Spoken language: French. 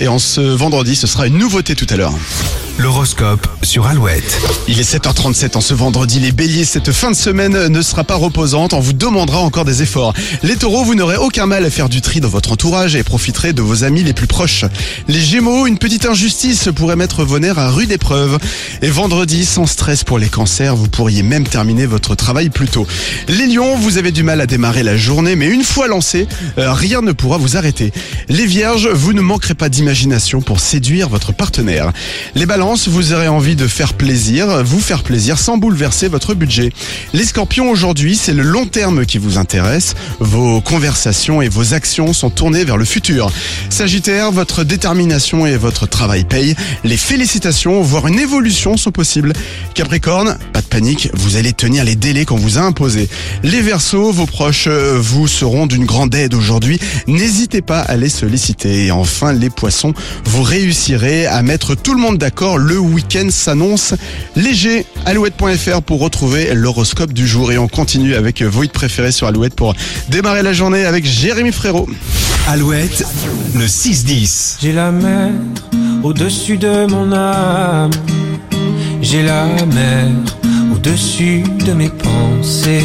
Et en ce vendredi, ce sera une nouveauté tout à l'heure. L'horoscope sur Alouette. Il est 7h37 en ce vendredi. Les béliers, cette fin de semaine ne sera pas reposante. On vous demandera encore des efforts. Les taureaux, vous n'aurez aucun mal à faire du tri dans votre entourage et profiterez de vos amis les plus proches. Les gémeaux, une petite injustice pourrait mettre vos nerfs à rude épreuve. Et vendredi, sans stress pour les cancers, vous pourriez même terminer votre travail plus tôt. Les lions, vous avez du mal à démarrer la journée, mais une fois lancé, euh, rien ne pourra vous arrêter. Les vierges, vous ne manquerez pas d'imagination pour séduire votre partenaire. Les vous aurez envie de faire plaisir, vous faire plaisir sans bouleverser votre budget. Les scorpions, aujourd'hui, c'est le long terme qui vous intéresse. Vos conversations et vos actions sont tournées vers le futur. Sagittaire, votre détermination et votre travail payent. Les félicitations, voire une évolution sont possibles. Capricorne, pas de panique, vous allez tenir les délais qu'on vous a imposés. Les Verseaux, vos proches euh, vous seront d'une grande aide aujourd'hui. N'hésitez pas à les solliciter. Et enfin, les Poissons, vous réussirez à mettre tout le monde d'accord. Le week-end s'annonce léger. Alouette.fr pour retrouver l'horoscope du jour. Et on continue avec vos hits préférés sur Alouette pour démarrer la journée avec Jérémy Frérot. Alouette, le 6-10. J'ai la mer au-dessus de mon âme. J'ai la mer au-dessus de mes pensées.